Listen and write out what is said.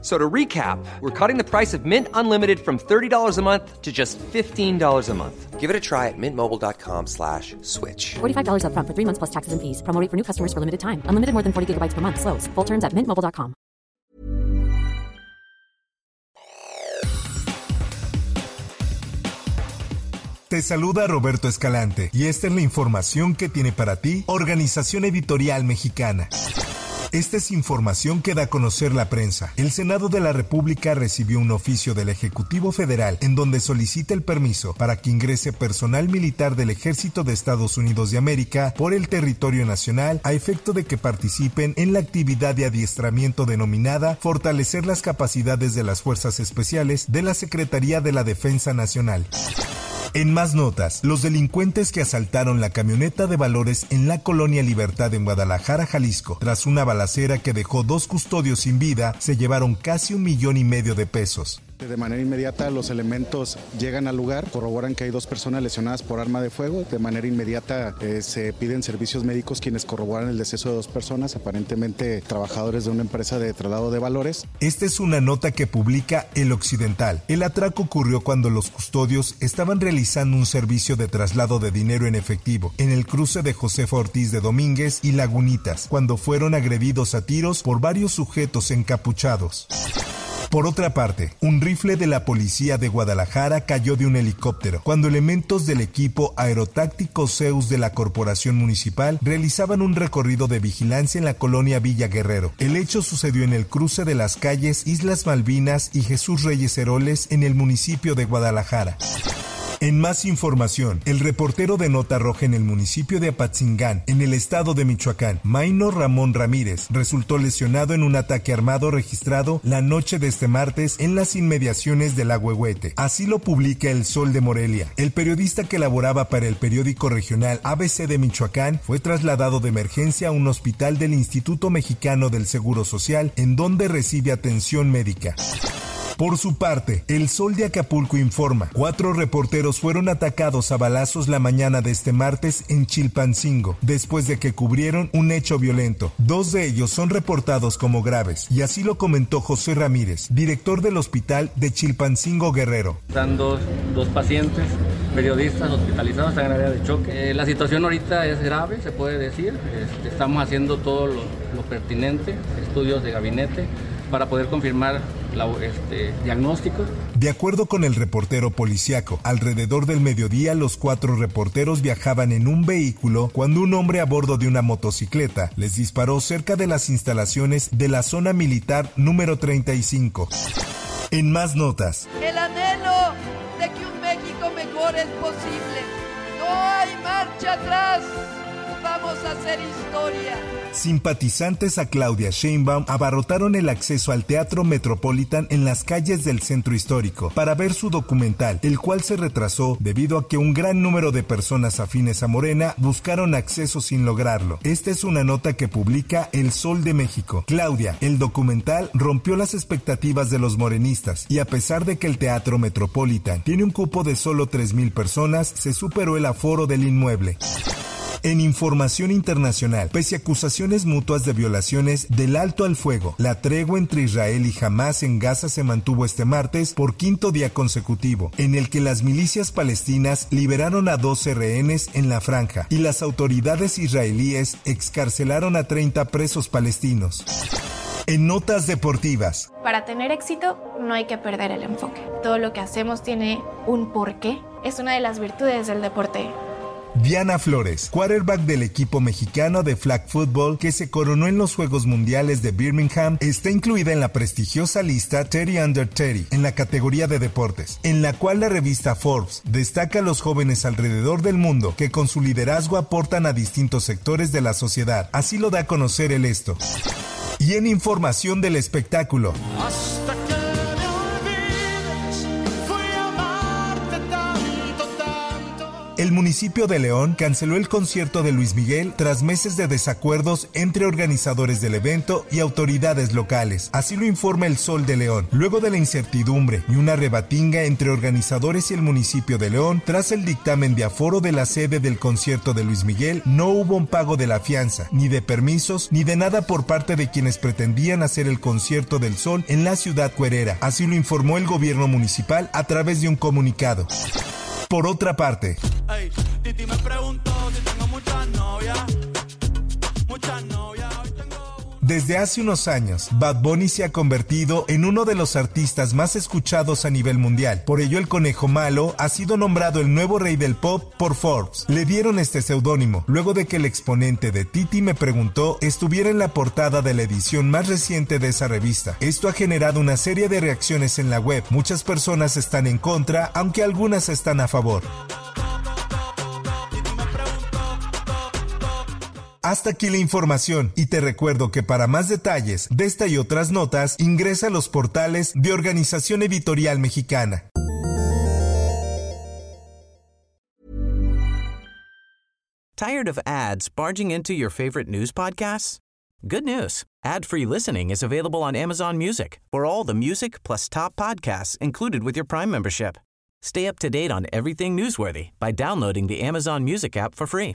So to recap, we're cutting the price of Mint Unlimited from $30 a month to just $15 a month. Give it a try at mintmobile.com slash switch. $45 up front for three months plus taxes and fees. Promo rate for new customers for limited time. Unlimited more than 40 gigabytes per month. Slows. Full terms at mintmobile.com. Te saluda Roberto Escalante y esta es la información que tiene para ti Organización Editorial Mexicana. Esta es información que da a conocer la prensa. El Senado de la República recibió un oficio del Ejecutivo Federal en donde solicita el permiso para que ingrese personal militar del Ejército de Estados Unidos de América por el territorio nacional a efecto de que participen en la actividad de adiestramiento denominada Fortalecer las capacidades de las Fuerzas Especiales de la Secretaría de la Defensa Nacional. En más notas, los delincuentes que asaltaron la camioneta de valores en la colonia Libertad en Guadalajara, Jalisco, tras una balacera que dejó dos custodios sin vida, se llevaron casi un millón y medio de pesos. De manera inmediata los elementos llegan al lugar, corroboran que hay dos personas lesionadas por arma de fuego. De manera inmediata eh, se piden servicios médicos quienes corroboran el deceso de dos personas, aparentemente trabajadores de una empresa de traslado de valores. Esta es una nota que publica El Occidental. El atraco ocurrió cuando los custodios estaban realizando un servicio de traslado de dinero en efectivo en el cruce de Josefa Ortiz de Domínguez y Lagunitas, cuando fueron agredidos a tiros por varios sujetos encapuchados. Por otra parte, un rifle de la policía de Guadalajara cayó de un helicóptero cuando elementos del equipo aerotáctico Zeus de la Corporación Municipal realizaban un recorrido de vigilancia en la colonia Villa Guerrero. El hecho sucedió en el cruce de las calles Islas Malvinas y Jesús Reyes Heroles en el municipio de Guadalajara. En más información, el reportero de Nota Roja en el municipio de Apatzingán, en el estado de Michoacán, Maino Ramón Ramírez, resultó lesionado en un ataque armado registrado la noche de este martes en las inmediaciones del Agüehuete. Así lo publica El Sol de Morelia. El periodista que laboraba para el periódico regional ABC de Michoacán fue trasladado de emergencia a un hospital del Instituto Mexicano del Seguro Social, en donde recibe atención médica. Por su parte, El Sol de Acapulco informa, cuatro reporteros fueron atacados a balazos la mañana de este martes en Chilpancingo, después de que cubrieron un hecho violento. Dos de ellos son reportados como graves, y así lo comentó José Ramírez, director del hospital de Chilpancingo Guerrero. Están dos, dos pacientes periodistas hospitalizados en área de choque. Eh, la situación ahorita es grave, se puede decir. Este, estamos haciendo todo lo, pertinente, estudios de gabinete, para poder confirmar este, diagnóstico. De acuerdo con el reportero policiaco, alrededor del mediodía los cuatro reporteros viajaban en un vehículo cuando un hombre a bordo de una motocicleta les disparó cerca de las instalaciones de la zona militar número 35. En más notas. El anhelo de que un México mejor es posible. No hay marcha atrás. Vamos a hacer historia. Simpatizantes a Claudia Sheinbaum abarrotaron el acceso al Teatro Metropolitan en las calles del centro histórico para ver su documental, el cual se retrasó debido a que un gran número de personas afines a Morena buscaron acceso sin lograrlo. Esta es una nota que publica El Sol de México. Claudia, el documental rompió las expectativas de los morenistas y a pesar de que el Teatro Metropolitan tiene un cupo de solo 3.000 personas, se superó el aforo del inmueble. En información internacional, pese a acusaciones mutuas de violaciones del alto al fuego, la tregua entre Israel y Hamas en Gaza se mantuvo este martes por quinto día consecutivo, en el que las milicias palestinas liberaron a 12 rehenes en la franja y las autoridades israelíes excarcelaron a 30 presos palestinos. En notas deportivas. Para tener éxito no hay que perder el enfoque. Todo lo que hacemos tiene un porqué. Es una de las virtudes del deporte. Diana Flores, quarterback del equipo mexicano de flag football que se coronó en los Juegos Mundiales de Birmingham, está incluida en la prestigiosa lista Terry Under Terry en la categoría de deportes, en la cual la revista Forbes destaca a los jóvenes alrededor del mundo que con su liderazgo aportan a distintos sectores de la sociedad. Así lo da a conocer el esto. Y en información del espectáculo. El municipio de León canceló el concierto de Luis Miguel tras meses de desacuerdos entre organizadores del evento y autoridades locales. Así lo informa el Sol de León. Luego de la incertidumbre y una rebatinga entre organizadores y el municipio de León, tras el dictamen de aforo de la sede del concierto de Luis Miguel, no hubo un pago de la fianza, ni de permisos, ni de nada por parte de quienes pretendían hacer el concierto del Sol en la ciudad cuerera. Así lo informó el gobierno municipal a través de un comunicado. Por otra parte, Desde hace unos años, Bad Bunny se ha convertido en uno de los artistas más escuchados a nivel mundial. Por ello, el Conejo Malo ha sido nombrado el nuevo rey del pop por Forbes. Le dieron este seudónimo luego de que el exponente de Titi me preguntó estuviera en la portada de la edición más reciente de esa revista. Esto ha generado una serie de reacciones en la web. Muchas personas están en contra, aunque algunas están a favor. Hasta aquí la información y te recuerdo que para más detalles de esta y otras notas ingresa a los portales de Organización Editorial Mexicana. Tired of ads barging into your favorite news podcasts? Good news. Ad-free listening is available on Amazon Music. For all the music plus top podcasts included with your Prime membership. Stay up to date on everything newsworthy by downloading the Amazon Music app for free